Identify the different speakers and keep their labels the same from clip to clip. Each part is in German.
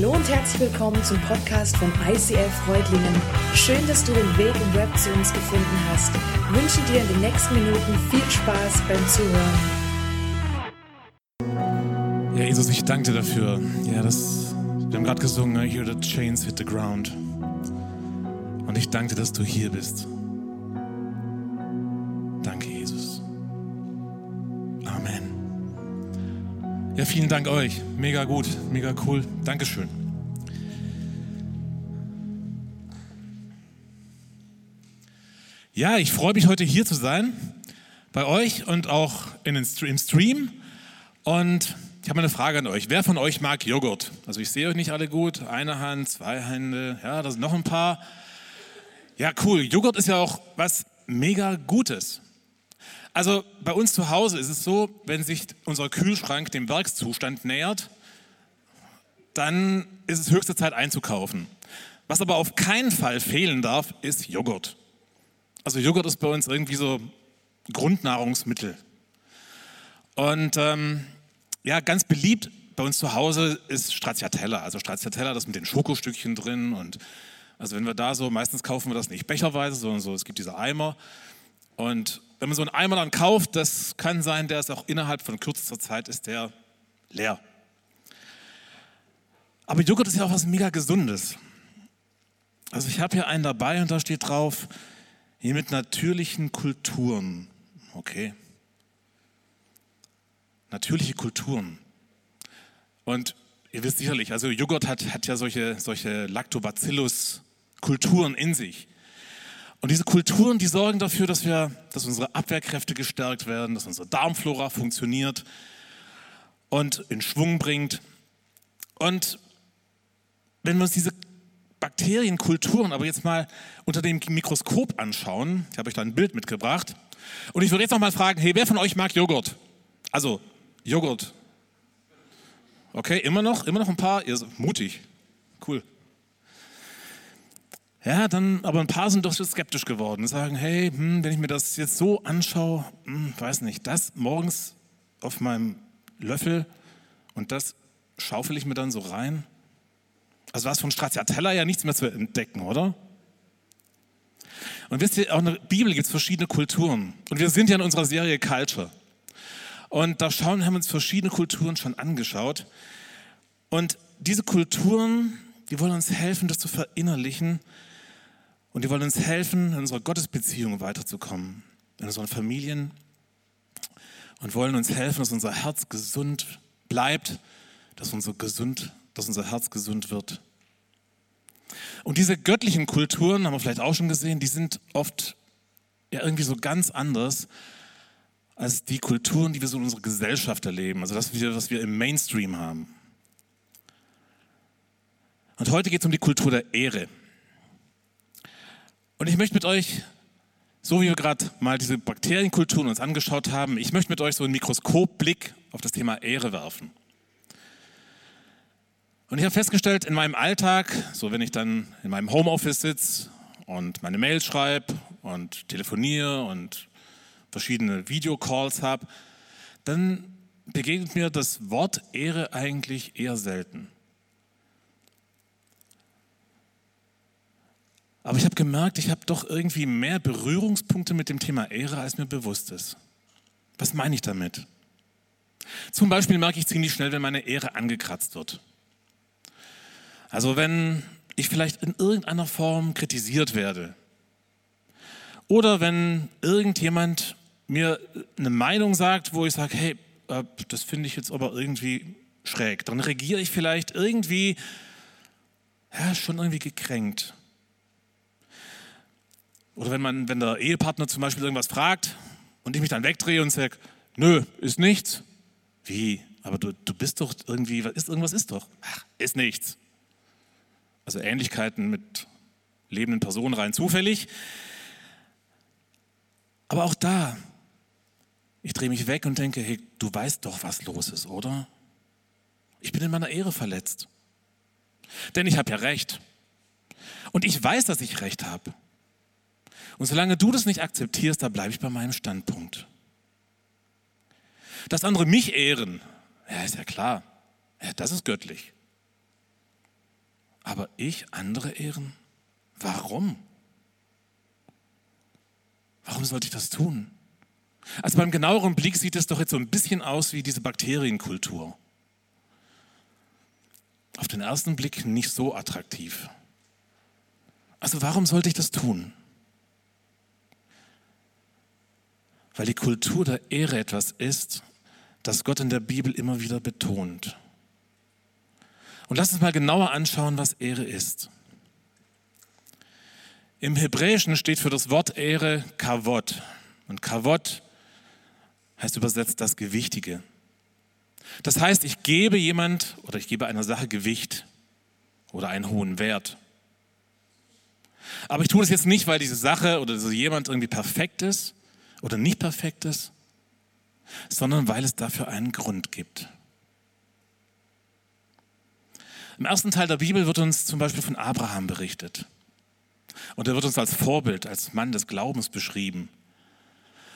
Speaker 1: Hallo und herzlich willkommen zum Podcast von ICF Freudlingen. Schön, dass du den Weg im Web zu uns gefunden hast. Ich wünsche dir in den nächsten Minuten viel Spaß beim Zuhören.
Speaker 2: Ja, Jesus, ich danke dir dafür. Ja, das, wir haben gerade gesungen, I hear the chains hit the ground. Und ich danke dir, dass du hier bist. Ja, vielen Dank euch. Mega gut, mega cool. Dankeschön. Ja, ich freue mich heute hier zu sein, bei euch und auch in den Stream. Stream. Und ich habe eine Frage an euch. Wer von euch mag Joghurt? Also ich sehe euch nicht alle gut. Eine Hand, zwei Hände, ja, da sind noch ein paar. Ja, cool. Joghurt ist ja auch was mega Gutes. Also bei uns zu Hause ist es so, wenn sich unser Kühlschrank dem Werkszustand nähert, dann ist es höchste Zeit einzukaufen. Was aber auf keinen Fall fehlen darf, ist Joghurt. Also Joghurt ist bei uns irgendwie so Grundnahrungsmittel. Und ähm, ja, ganz beliebt bei uns zu Hause ist Stracciatella. Also Stracciatella, das mit den Schokostückchen drin. Und also wenn wir da so, meistens kaufen wir das nicht becherweise, sondern so, es gibt diese Eimer. Und wenn man so einen Eimer dann kauft, das kann sein, der ist auch innerhalb von kürzester Zeit ist der leer. Aber Joghurt ist ja auch was mega Gesundes. Also ich habe hier einen dabei und da steht drauf, hier mit natürlichen Kulturen. Okay. Natürliche Kulturen. Und ihr wisst sicherlich, also Joghurt hat, hat ja solche, solche Lactobacillus-Kulturen in sich. Und diese Kulturen, die sorgen dafür, dass, wir, dass unsere Abwehrkräfte gestärkt werden, dass unsere Darmflora funktioniert und in Schwung bringt. Und wenn wir uns diese Bakterienkulturen aber jetzt mal unter dem Mikroskop anschauen, ich habe euch da ein Bild mitgebracht, und ich würde jetzt noch mal fragen, hey, wer von euch mag Joghurt? Also Joghurt. Okay, immer noch, immer noch ein paar, ihr seid mutig, cool. Ja, dann, aber ein paar sind doch skeptisch geworden, sagen, hey, hm, wenn ich mir das jetzt so anschaue, hm, weiß nicht, das morgens auf meinem Löffel und das schaufel ich mir dann so rein. Also war es von Stracciatella ja nichts mehr zu entdecken, oder? Und wisst ihr, auch in der Bibel gibt es verschiedene Kulturen. Und wir sind ja in unserer Serie Culture. Und da schauen, haben wir uns verschiedene Kulturen schon angeschaut. Und diese Kulturen, die wollen uns helfen, das zu verinnerlichen, und die wollen uns helfen, in unserer Gottesbeziehung weiterzukommen, in unseren Familien und wollen uns helfen, dass unser Herz gesund bleibt, dass unser, gesund, dass unser Herz gesund wird. Und diese göttlichen Kulturen, haben wir vielleicht auch schon gesehen, die sind oft ja irgendwie so ganz anders als die Kulturen, die wir so in unserer Gesellschaft erleben, also das, was wir im Mainstream haben. Und heute geht es um die Kultur der Ehre. Und ich möchte mit euch, so wie wir gerade mal diese Bakterienkulturen uns angeschaut haben, ich möchte mit euch so einen Mikroskopblick auf das Thema Ehre werfen. Und ich habe festgestellt, in meinem Alltag, so wenn ich dann in meinem Homeoffice sitze und meine Mails schreibe und telefoniere und verschiedene Videocalls habe, dann begegnet mir das Wort Ehre eigentlich eher selten. Aber ich habe gemerkt, ich habe doch irgendwie mehr Berührungspunkte mit dem Thema Ehre, als mir bewusst ist. Was meine ich damit? Zum Beispiel merke ich ziemlich schnell, wenn meine Ehre angekratzt wird. Also wenn ich vielleicht in irgendeiner Form kritisiert werde. Oder wenn irgendjemand mir eine Meinung sagt, wo ich sage, hey, äh, das finde ich jetzt aber irgendwie schräg. Dann reagiere ich vielleicht irgendwie, ja, schon irgendwie gekränkt. Oder wenn, man, wenn der Ehepartner zum Beispiel irgendwas fragt und ich mich dann wegdrehe und sage, nö, ist nichts. Wie? Aber du, du bist doch irgendwie, ist, irgendwas ist doch. Ach, ist nichts. Also Ähnlichkeiten mit lebenden Personen rein zufällig. Aber auch da, ich drehe mich weg und denke, hey, du weißt doch, was los ist, oder? Ich bin in meiner Ehre verletzt. Denn ich habe ja recht. Und ich weiß, dass ich recht habe. Und solange du das nicht akzeptierst, da bleibe ich bei meinem Standpunkt. Dass andere mich ehren, ja, ist ja klar. Ja, das ist göttlich. aber ich andere ehren? Warum? Warum sollte ich das tun? Also beim genaueren Blick sieht es doch jetzt so ein bisschen aus wie diese Bakterienkultur. Auf den ersten Blick nicht so attraktiv. Also warum sollte ich das tun? Weil die Kultur der Ehre etwas ist, das Gott in der Bibel immer wieder betont. Und lass uns mal genauer anschauen, was Ehre ist. Im Hebräischen steht für das Wort Ehre Kavod. Und Kavod heißt übersetzt das Gewichtige. Das heißt, ich gebe jemand oder ich gebe einer Sache Gewicht oder einen hohen Wert. Aber ich tue das jetzt nicht, weil diese Sache oder so jemand irgendwie perfekt ist oder nicht perfekt ist, sondern weil es dafür einen Grund gibt. Im ersten Teil der Bibel wird uns zum Beispiel von Abraham berichtet. Und er wird uns als Vorbild, als Mann des Glaubens beschrieben.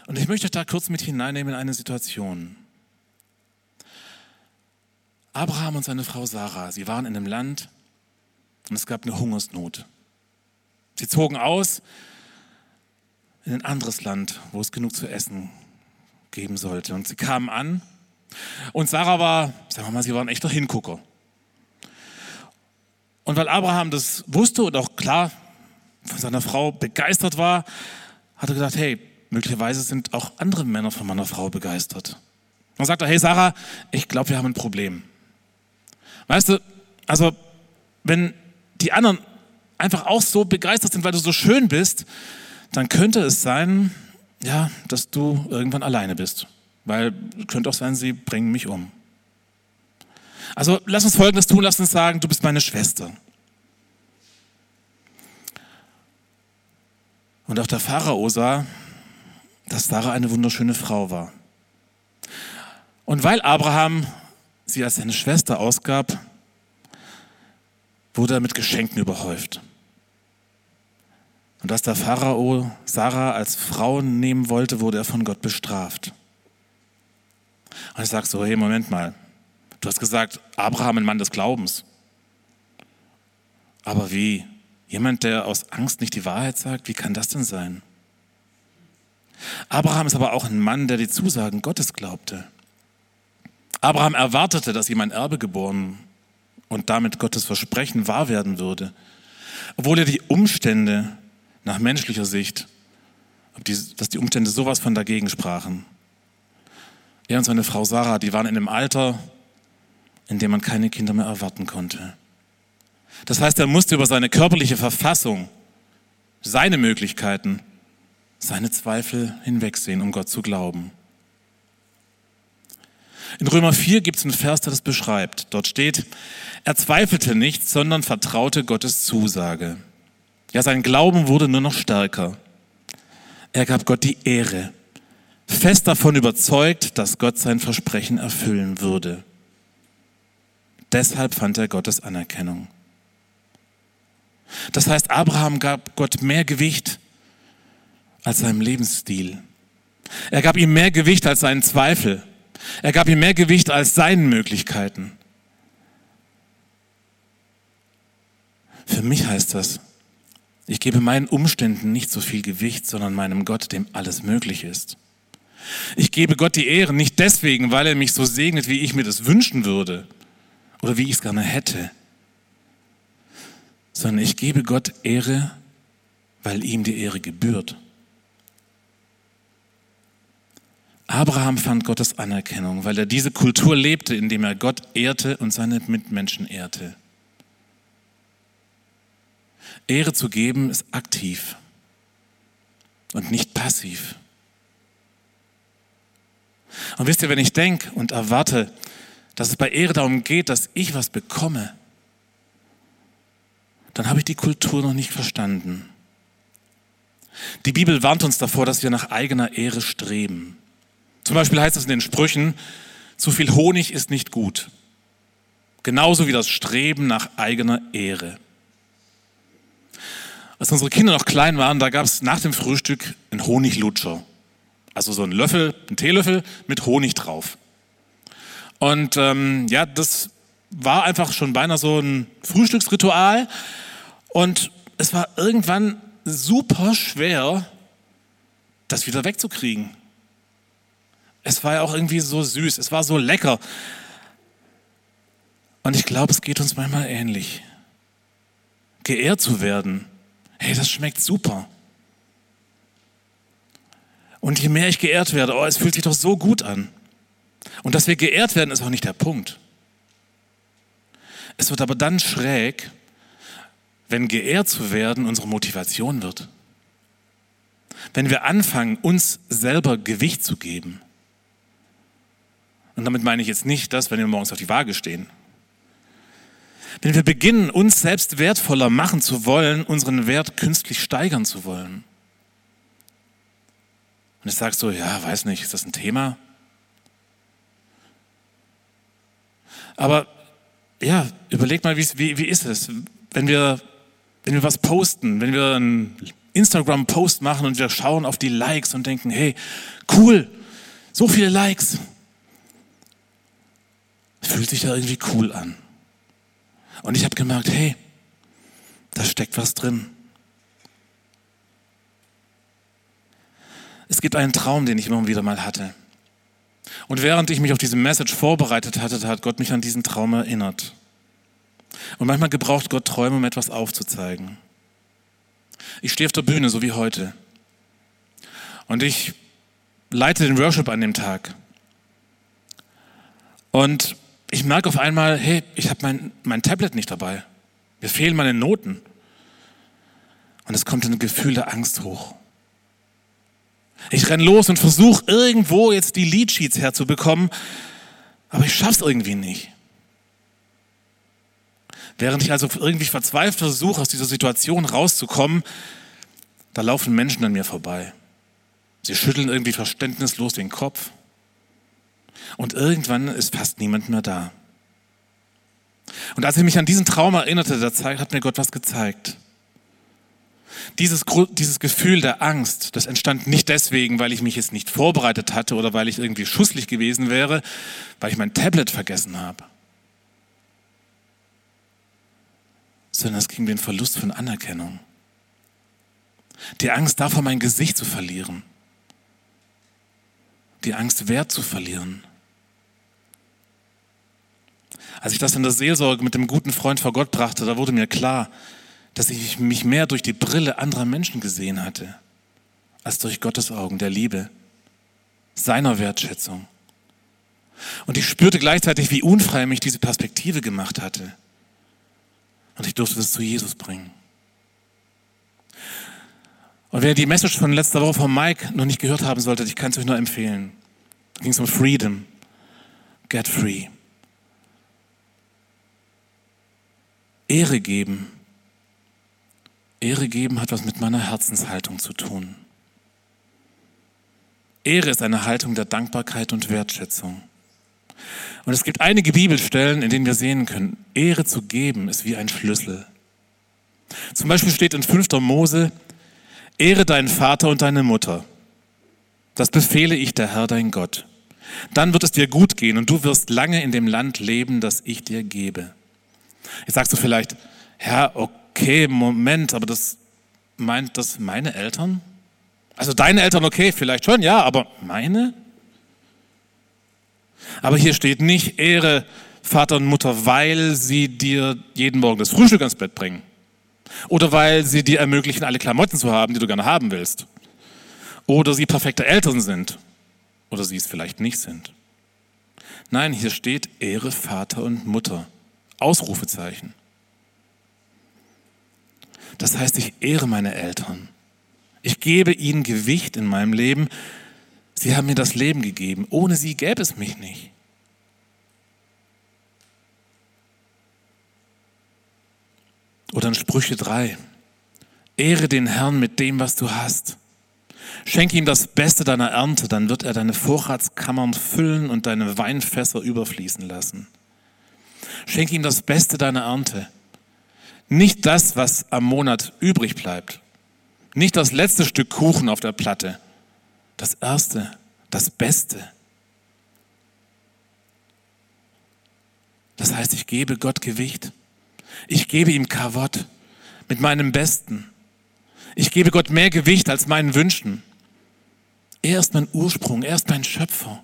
Speaker 2: Und ich möchte euch da kurz mit hineinnehmen in eine Situation. Abraham und seine Frau Sarah, sie waren in einem Land und es gab eine Hungersnot. Sie zogen aus in ein anderes Land, wo es genug zu essen geben sollte. Und sie kamen an und Sarah war, sagen wir mal, sie war ein echter Hingucker. Und weil Abraham das wusste und auch klar von seiner Frau begeistert war, hat er gesagt, hey, möglicherweise sind auch andere Männer von meiner Frau begeistert. Dann sagt er, hey Sarah, ich glaube, wir haben ein Problem. Weißt du, also wenn die anderen einfach auch so begeistert sind, weil du so schön bist, dann könnte es sein, ja, dass du irgendwann alleine bist. Weil könnte auch sein, sie bringen mich um. Also lass uns Folgendes tun, lass uns sagen, du bist meine Schwester. Und auch der Pharao sah, dass Sarah eine wunderschöne Frau war. Und weil Abraham sie als seine Schwester ausgab, wurde er mit Geschenken überhäuft. Und als der Pharao Sarah als Frau nehmen wollte, wurde er von Gott bestraft. Und ich sage so, hey, Moment mal, du hast gesagt, Abraham ein Mann des Glaubens. Aber wie? Jemand, der aus Angst nicht die Wahrheit sagt, wie kann das denn sein? Abraham ist aber auch ein Mann, der die Zusagen Gottes glaubte. Abraham erwartete, dass ihm ein Erbe geboren und damit Gottes Versprechen wahr werden würde, obwohl er die Umstände nach menschlicher Sicht, dass die Umstände sowas von dagegen sprachen. Er und seine Frau Sarah, die waren in einem Alter, in dem man keine Kinder mehr erwarten konnte. Das heißt, er musste über seine körperliche Verfassung, seine Möglichkeiten, seine Zweifel hinwegsehen, um Gott zu glauben. In Römer 4 gibt es einen Vers, der das beschreibt. Dort steht, er zweifelte nicht, sondern vertraute Gottes Zusage. Ja, sein Glauben wurde nur noch stärker. Er gab Gott die Ehre, fest davon überzeugt, dass Gott sein Versprechen erfüllen würde. Deshalb fand er Gottes Anerkennung. Das heißt, Abraham gab Gott mehr Gewicht als seinem Lebensstil. Er gab ihm mehr Gewicht als seinen Zweifel. Er gab ihm mehr Gewicht als seinen Möglichkeiten. Für mich heißt das, ich gebe meinen Umständen nicht so viel Gewicht, sondern meinem Gott, dem alles möglich ist. Ich gebe Gott die Ehre nicht deswegen, weil er mich so segnet, wie ich mir das wünschen würde oder wie ich es gerne hätte, sondern ich gebe Gott Ehre, weil ihm die Ehre gebührt. Abraham fand Gottes Anerkennung, weil er diese Kultur lebte, indem er Gott ehrte und seine Mitmenschen ehrte. Ehre zu geben ist aktiv und nicht passiv. Und wisst ihr, wenn ich denke und erwarte, dass es bei Ehre darum geht, dass ich was bekomme, dann habe ich die Kultur noch nicht verstanden. Die Bibel warnt uns davor, dass wir nach eigener Ehre streben. Zum Beispiel heißt es in den Sprüchen, zu viel Honig ist nicht gut. Genauso wie das Streben nach eigener Ehre. Als unsere Kinder noch klein waren, da gab es nach dem Frühstück einen Honiglutscher. Also so einen Löffel, einen Teelöffel mit Honig drauf. Und ähm, ja, das war einfach schon beinahe so ein Frühstücksritual. Und es war irgendwann super schwer, das wieder wegzukriegen. Es war ja auch irgendwie so süß, es war so lecker. Und ich glaube, es geht uns manchmal ähnlich. Geehrt zu werden, hey, das schmeckt super. Und je mehr ich geehrt werde, oh, es fühlt sich doch so gut an. Und dass wir geehrt werden, ist auch nicht der Punkt. Es wird aber dann schräg, wenn geehrt zu werden unsere Motivation wird. Wenn wir anfangen, uns selber Gewicht zu geben. Und damit meine ich jetzt nicht das, wenn wir morgens auf die Waage stehen. Wenn wir beginnen, uns selbst wertvoller machen zu wollen, unseren Wert künstlich steigern zu wollen. Und ich sage so, ja, weiß nicht, ist das ein Thema? Aber ja, überleg mal, wie, wie ist es, wenn wir, wenn wir was posten, wenn wir einen Instagram-Post machen und wir schauen auf die Likes und denken, hey, cool, so viele Likes. Fühlt sich da irgendwie cool an. Und ich habe gemerkt, hey, da steckt was drin. Es gibt einen Traum, den ich immer wieder mal hatte. Und während ich mich auf diese Message vorbereitet hatte, hat Gott mich an diesen Traum erinnert. Und manchmal gebraucht Gott Träume, um etwas aufzuzeigen. Ich stehe auf der Bühne, so wie heute. Und ich leite den Worship an dem Tag. Und ich merke auf einmal, hey, ich habe mein, mein Tablet nicht dabei. Mir fehlen meine Noten. Und es kommt ein Gefühl der Angst hoch. Ich renne los und versuche irgendwo jetzt die Leadsheets herzubekommen, aber ich schaff's irgendwie nicht. Während ich also irgendwie verzweifelt versuche, aus dieser Situation rauszukommen, da laufen Menschen an mir vorbei. Sie schütteln irgendwie verständnislos den Kopf. Und irgendwann ist fast niemand mehr da. Und als ich mich an diesen Traum erinnerte, da hat mir Gott was gezeigt. Dieses, dieses Gefühl der Angst, das entstand nicht deswegen, weil ich mich jetzt nicht vorbereitet hatte oder weil ich irgendwie schusslich gewesen wäre, weil ich mein Tablet vergessen habe. Sondern es ging den Verlust von Anerkennung. Die Angst davor, mein Gesicht zu verlieren. Die Angst, Wert zu verlieren. Als ich das in der Seelsorge mit dem guten Freund vor Gott brachte, da wurde mir klar, dass ich mich mehr durch die Brille anderer Menschen gesehen hatte, als durch Gottes Augen der Liebe, seiner Wertschätzung. Und ich spürte gleichzeitig, wie unfrei mich diese Perspektive gemacht hatte. Und ich durfte es zu Jesus bringen. Und wer die Message von letzter Woche von Mike noch nicht gehört haben sollte, ich kann es euch nur empfehlen. Da ging es um Freedom. Get free. Ehre geben Ehre geben hat was mit meiner Herzenshaltung zu tun. Ehre ist eine Haltung der Dankbarkeit und Wertschätzung. Und es gibt einige Bibelstellen, in denen wir sehen können, Ehre zu geben ist wie ein Schlüssel. Zum Beispiel steht in 5. Mose, Ehre deinen Vater und deine Mutter. Das befehle ich der Herr dein Gott. Dann wird es dir gut gehen und du wirst lange in dem Land leben, das ich dir gebe. Jetzt sagst du vielleicht, okay okay, Moment, aber das meint das meine Eltern? Also deine Eltern, okay, vielleicht schon, ja, aber meine? Aber hier steht nicht Ehre Vater und Mutter, weil sie dir jeden Morgen das Frühstück ans Bett bringen. Oder weil sie dir ermöglichen, alle Klamotten zu haben, die du gerne haben willst. Oder sie perfekte Eltern sind. Oder sie es vielleicht nicht sind. Nein, hier steht Ehre Vater und Mutter. Ausrufezeichen. Das heißt, ich ehre meine Eltern. Ich gebe ihnen Gewicht in meinem Leben. Sie haben mir das Leben gegeben. Ohne sie gäbe es mich nicht. Oder in Sprüche 3. Ehre den Herrn mit dem, was du hast. Schenke ihm das Beste deiner Ernte, dann wird er deine Vorratskammern füllen und deine Weinfässer überfließen lassen. Schenke ihm das Beste deiner Ernte. Nicht das, was am Monat übrig bleibt. Nicht das letzte Stück Kuchen auf der Platte. Das erste, das Beste. Das heißt, ich gebe Gott Gewicht. Ich gebe ihm Kavott mit meinem Besten. Ich gebe Gott mehr Gewicht als meinen Wünschen. Er ist mein Ursprung, er ist mein Schöpfer.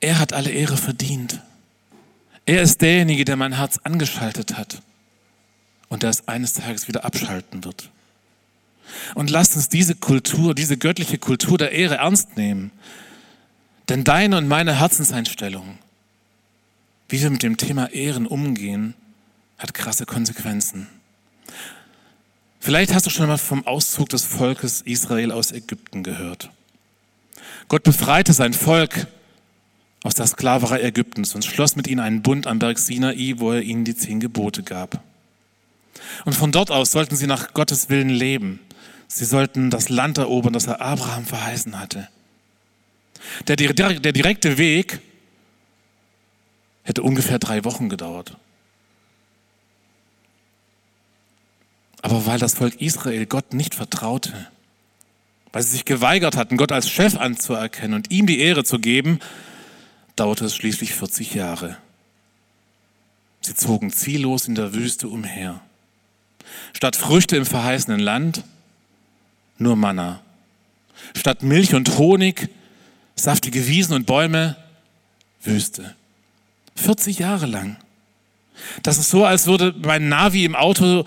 Speaker 2: Er hat alle Ehre verdient. Er ist derjenige, der mein Herz angeschaltet hat und der es eines Tages wieder abschalten wird. Und lasst uns diese Kultur, diese göttliche Kultur der Ehre ernst nehmen. Denn deine und meine Herzenseinstellung, wie wir mit dem Thema Ehren umgehen, hat krasse Konsequenzen. Vielleicht hast du schon mal vom Auszug des Volkes Israel aus Ägypten gehört. Gott befreite sein Volk aus der Sklaverei Ägyptens und schloss mit ihnen einen Bund am Berg Sinai, wo er ihnen die zehn Gebote gab. Und von dort aus sollten sie nach Gottes Willen leben. Sie sollten das Land erobern, das er Abraham verheißen hatte. Der, der, der direkte Weg hätte ungefähr drei Wochen gedauert. Aber weil das Volk Israel Gott nicht vertraute, weil sie sich geweigert hatten, Gott als Chef anzuerkennen und ihm die Ehre zu geben, dauerte es schließlich 40 Jahre. Sie zogen ziellos in der Wüste umher. Statt Früchte im verheißenen Land, nur Manna. Statt Milch und Honig, saftige Wiesen und Bäume, Wüste. 40 Jahre lang. Das ist so, als würde mein Navi im Auto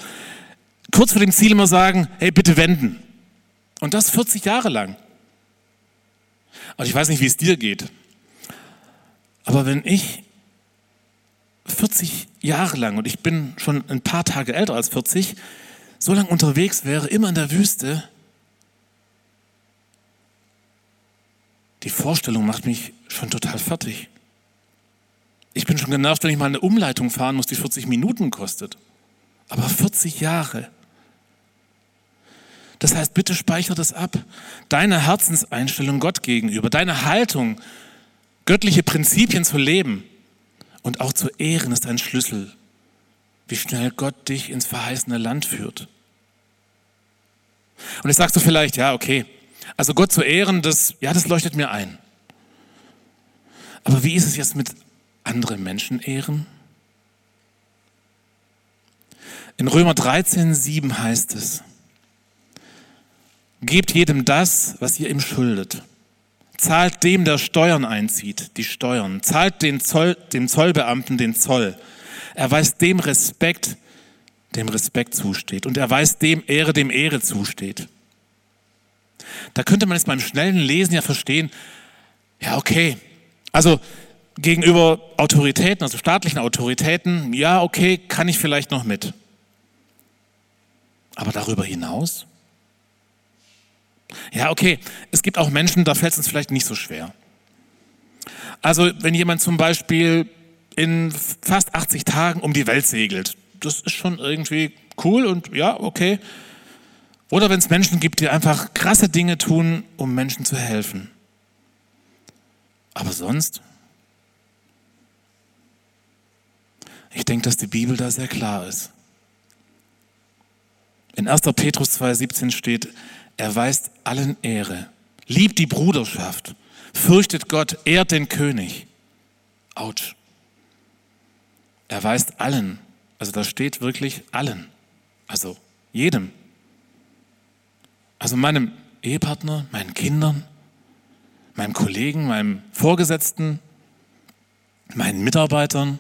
Speaker 2: kurz vor dem Ziel immer sagen, hey, bitte wenden. Und das 40 Jahre lang. Und ich weiß nicht, wie es dir geht. Aber wenn ich 40 Jahre lang, und ich bin schon ein paar Tage älter als 40, so lange unterwegs wäre, immer in der Wüste, die Vorstellung macht mich schon total fertig. Ich bin schon genervt, wenn ich mal eine Umleitung fahren muss, die 40 Minuten kostet. Aber 40 Jahre. Das heißt, bitte speicher das ab. Deine Herzenseinstellung Gott gegenüber, deine Haltung, göttliche Prinzipien zu leben und auch zu ehren, ist ein Schlüssel, wie schnell Gott dich ins verheißene Land führt. Und jetzt sagst du vielleicht, ja, okay, also Gott zu ehren, das, ja, das leuchtet mir ein. Aber wie ist es jetzt mit anderen Menschen ehren? In Römer 13, 7 heißt es, gebt jedem das, was ihr ihm schuldet. Zahlt dem, der Steuern einzieht, die Steuern. Zahlt den Zoll, dem Zollbeamten den Zoll. Erweist dem Respekt, dem Respekt zusteht. Und erweist dem Ehre, dem Ehre zusteht. Da könnte man es beim schnellen Lesen ja verstehen, ja, okay. Also gegenüber Autoritäten, also staatlichen Autoritäten, ja, okay, kann ich vielleicht noch mit. Aber darüber hinaus? Ja, okay, es gibt auch Menschen, da fällt es uns vielleicht nicht so schwer. Also wenn jemand zum Beispiel in fast 80 Tagen um die Welt segelt, das ist schon irgendwie cool und ja, okay. Oder wenn es Menschen gibt, die einfach krasse Dinge tun, um Menschen zu helfen. Aber sonst? Ich denke, dass die Bibel da sehr klar ist. In 1. Petrus 2,17 steht, er weist allen Ehre, liebt die Bruderschaft, fürchtet Gott, ehrt den König. Autsch. Er weist allen, also da steht wirklich allen, also jedem. Also meinem Ehepartner, meinen Kindern, meinem Kollegen, meinem Vorgesetzten, meinen Mitarbeitern,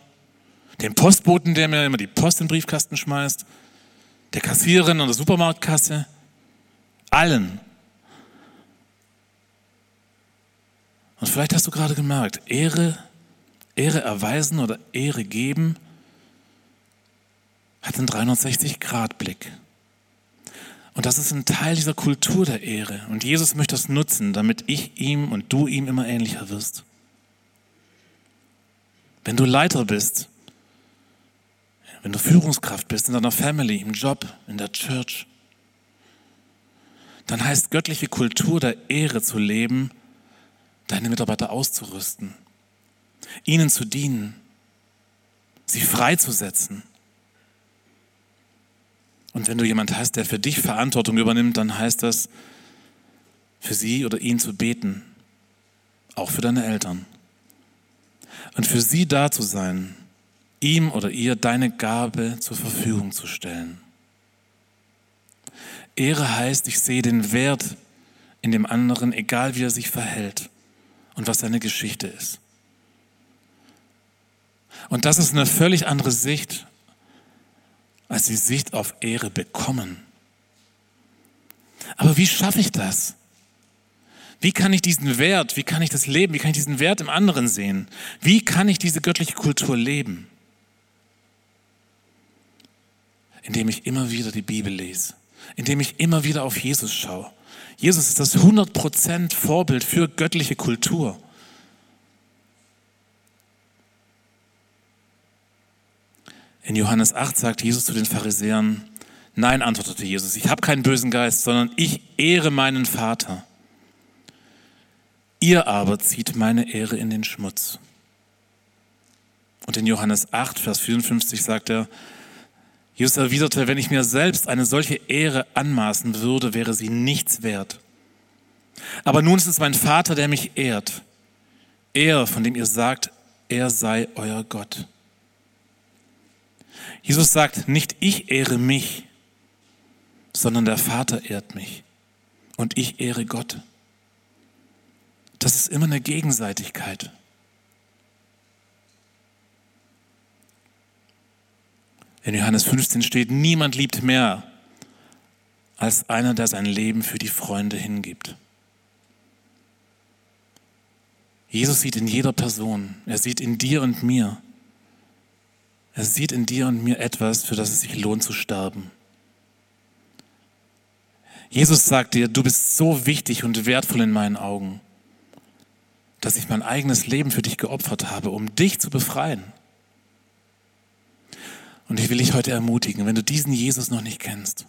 Speaker 2: dem Postboten, der mir immer die Post in den Briefkasten schmeißt, der Kassiererin an der Supermarktkasse, allen. Und vielleicht hast du gerade gemerkt, Ehre, Ehre erweisen oder Ehre geben hat einen 360-Grad-Blick. Und das ist ein Teil dieser Kultur der Ehre. Und Jesus möchte das nutzen, damit ich ihm und du ihm immer ähnlicher wirst. Wenn du Leiter bist, wenn du Führungskraft bist in deiner Family, im Job, in der Church, dann heißt göttliche Kultur der Ehre zu leben, deine Mitarbeiter auszurüsten, ihnen zu dienen, sie freizusetzen. Und wenn du jemand hast, der für dich Verantwortung übernimmt, dann heißt das, für sie oder ihn zu beten, auch für deine Eltern. und für sie da zu sein, ihm oder ihr deine Gabe zur Verfügung zu stellen. Ehre heißt, ich sehe den Wert in dem anderen, egal wie er sich verhält und was seine Geschichte ist. Und das ist eine völlig andere Sicht als die Sicht auf Ehre bekommen. Aber wie schaffe ich das? Wie kann ich diesen Wert, wie kann ich das leben, wie kann ich diesen Wert im anderen sehen? Wie kann ich diese göttliche Kultur leben? Indem ich immer wieder die Bibel lese, indem ich immer wieder auf Jesus schaue. Jesus ist das 100% Vorbild für göttliche Kultur. In Johannes 8 sagt Jesus zu den Pharisäern, nein, antwortete Jesus, ich habe keinen bösen Geist, sondern ich ehre meinen Vater. Ihr aber zieht meine Ehre in den Schmutz. Und in Johannes 8, Vers 54 sagt er, Jesus erwiderte, wenn ich mir selbst eine solche Ehre anmaßen würde, wäre sie nichts wert. Aber nun ist es mein Vater, der mich ehrt. Er, von dem ihr sagt, er sei euer Gott. Jesus sagt, nicht ich ehre mich, sondern der Vater ehrt mich und ich ehre Gott. Das ist immer eine Gegenseitigkeit. In Johannes 15 steht, niemand liebt mehr als einer, der sein Leben für die Freunde hingibt. Jesus sieht in jeder Person, er sieht in dir und mir, er sieht in dir und mir etwas, für das es sich lohnt zu sterben. Jesus sagt dir, du bist so wichtig und wertvoll in meinen Augen, dass ich mein eigenes Leben für dich geopfert habe, um dich zu befreien. Und ich will dich heute ermutigen, wenn du diesen Jesus noch nicht kennst,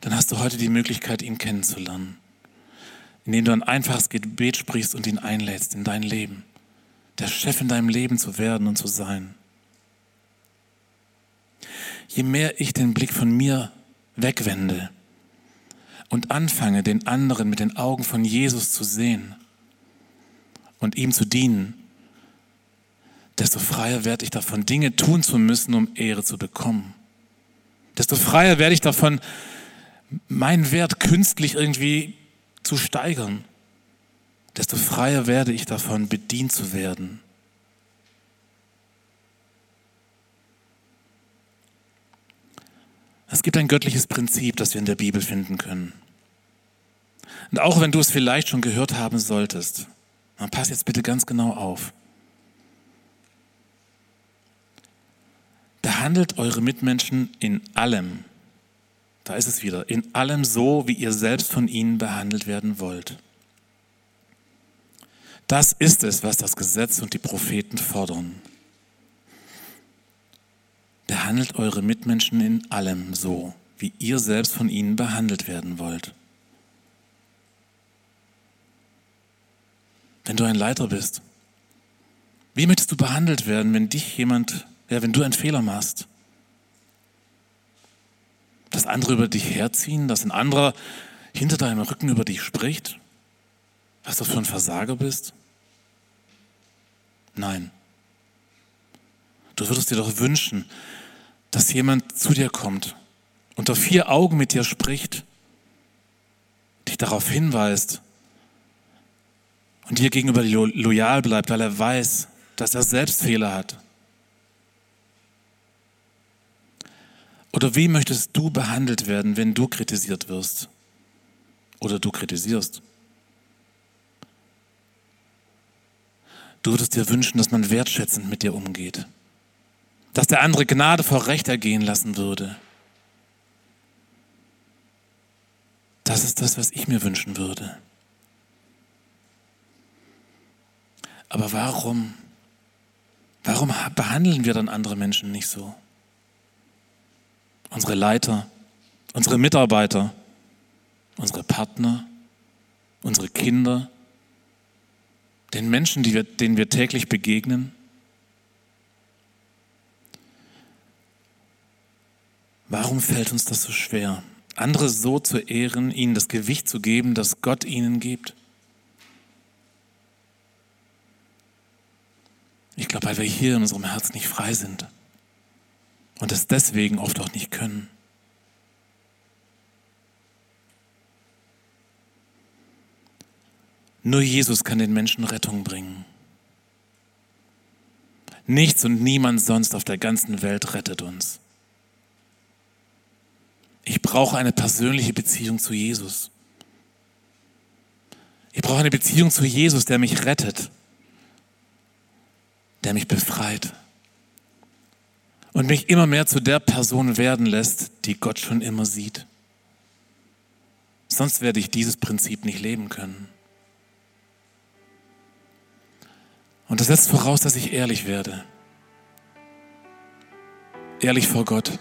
Speaker 2: dann hast du heute die Möglichkeit, ihn kennenzulernen, indem du ein einfaches Gebet sprichst und ihn einlädst in dein Leben, der Chef in deinem Leben zu werden und zu sein. Je mehr ich den Blick von mir wegwende und anfange, den anderen mit den Augen von Jesus zu sehen und ihm zu dienen, desto freier werde ich davon, Dinge tun zu müssen, um Ehre zu bekommen. Desto freier werde ich davon, meinen Wert künstlich irgendwie zu steigern. Desto freier werde ich davon, bedient zu werden. Es gibt ein göttliches Prinzip, das wir in der Bibel finden können. Und auch wenn du es vielleicht schon gehört haben solltest, dann pass jetzt bitte ganz genau auf. Behandelt eure Mitmenschen in allem, da ist es wieder, in allem so, wie ihr selbst von ihnen behandelt werden wollt. Das ist es, was das Gesetz und die Propheten fordern. Behandelt eure Mitmenschen in allem so, wie ihr selbst von ihnen behandelt werden wollt. Wenn du ein Leiter bist, wie möchtest du behandelt werden, wenn dich jemand, ja, wenn du einen Fehler machst? Dass andere über dich herziehen, dass ein anderer hinter deinem Rücken über dich spricht? Was du für ein Versager bist? Nein. Du würdest dir doch wünschen, dass jemand zu dir kommt, unter vier Augen mit dir spricht, dich darauf hinweist und dir gegenüber loyal bleibt, weil er weiß, dass er selbst Fehler hat. Oder wie möchtest du behandelt werden, wenn du kritisiert wirst? Oder du kritisierst? Du würdest dir wünschen, dass man wertschätzend mit dir umgeht dass der andere Gnade vor Recht ergehen lassen würde. Das ist das, was ich mir wünschen würde. Aber warum, warum behandeln wir dann andere Menschen nicht so? Unsere Leiter, unsere Mitarbeiter, unsere Partner, unsere Kinder, den Menschen, wir, denen wir täglich begegnen? Warum fällt uns das so schwer, andere so zu ehren, ihnen das Gewicht zu geben, das Gott ihnen gibt? Ich glaube, weil wir hier in unserem Herz nicht frei sind und es deswegen oft auch nicht können. Nur Jesus kann den Menschen Rettung bringen. Nichts und niemand sonst auf der ganzen Welt rettet uns. Ich brauche eine persönliche Beziehung zu Jesus. Ich brauche eine Beziehung zu Jesus, der mich rettet, der mich befreit und mich immer mehr zu der Person werden lässt, die Gott schon immer sieht. Sonst werde ich dieses Prinzip nicht leben können. Und das setzt voraus, dass ich ehrlich werde. Ehrlich vor Gott.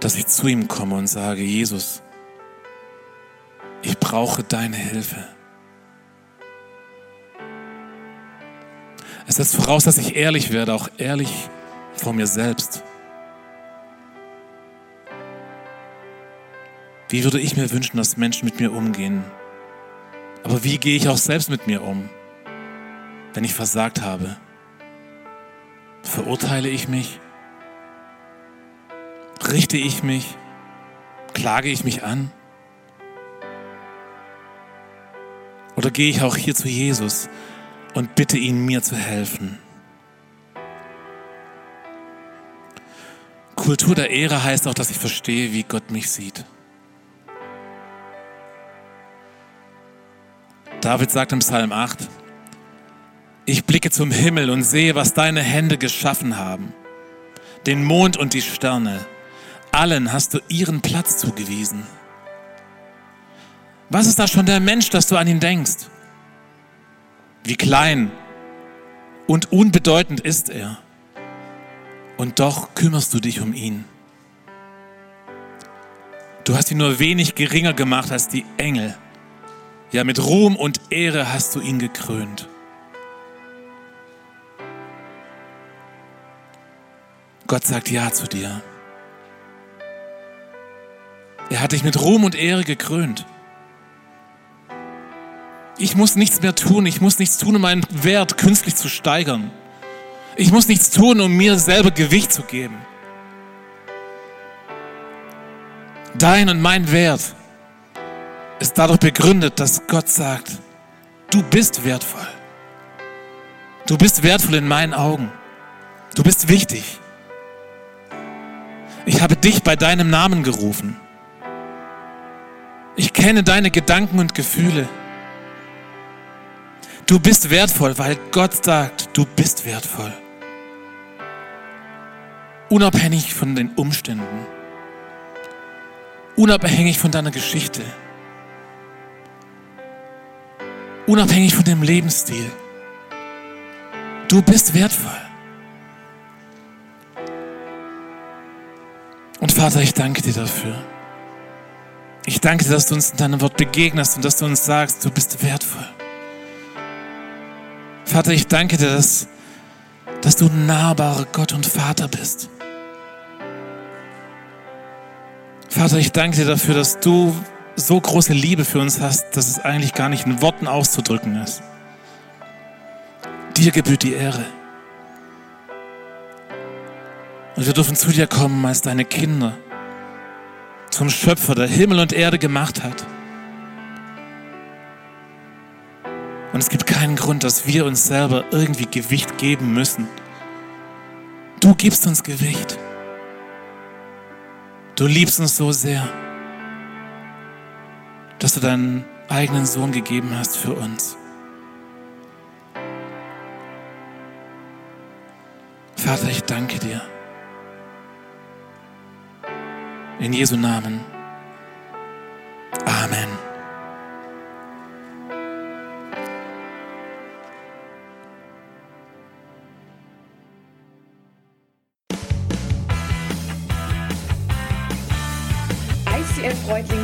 Speaker 2: Dass ich zu ihm komme und sage, Jesus, ich brauche deine Hilfe. Es setzt voraus, dass ich ehrlich werde, auch ehrlich vor mir selbst. Wie würde ich mir wünschen, dass Menschen mit mir umgehen? Aber wie gehe ich auch selbst mit mir um, wenn ich versagt habe? Verurteile ich mich? Richte ich mich? Klage ich mich an? Oder gehe ich auch hier zu Jesus und bitte ihn, mir zu helfen? Kultur der Ehre heißt auch, dass ich verstehe, wie Gott mich sieht. David sagt im Psalm 8, ich blicke zum Himmel und sehe, was deine Hände geschaffen haben. Den Mond und die Sterne. Allen hast du ihren Platz zugewiesen. Was ist da schon der Mensch, dass du an ihn denkst? Wie klein und unbedeutend ist er. Und doch kümmerst du dich um ihn. Du hast ihn nur wenig geringer gemacht als die Engel. Ja, mit Ruhm und Ehre hast du ihn gekrönt. Gott sagt Ja zu dir. Er hat dich mit Ruhm und Ehre gekrönt. Ich muss nichts mehr tun. Ich muss nichts tun, um meinen Wert künstlich zu steigern. Ich muss nichts tun, um mir selber Gewicht zu geben. Dein und mein Wert ist dadurch begründet, dass Gott sagt, du bist wertvoll. Du bist wertvoll in meinen Augen. Du bist wichtig. Ich habe dich bei deinem Namen gerufen. Ich kenne deine Gedanken und Gefühle. Du bist wertvoll, weil Gott sagt, du bist wertvoll. Unabhängig von den Umständen. Unabhängig von deiner Geschichte. Unabhängig von dem Lebensstil. Du bist wertvoll. Und Vater, ich danke dir dafür. Ich danke dir, dass du uns in deinem Wort begegnest und dass du uns sagst, du bist wertvoll. Vater, ich danke dir, dass, dass du nahbarer Gott und Vater bist. Vater, ich danke dir dafür, dass du so große Liebe für uns hast, dass es eigentlich gar nicht in Worten auszudrücken ist. Dir gebührt die Ehre. Und wir dürfen zu dir kommen als deine Kinder, zum Schöpfer, der Himmel und Erde gemacht hat. Und es gibt keinen Grund, dass wir uns selber irgendwie Gewicht geben müssen. Du gibst uns Gewicht. Du liebst uns so sehr dass du deinen eigenen Sohn gegeben hast für uns. Vater, ich danke dir. In Jesu Namen. Amen.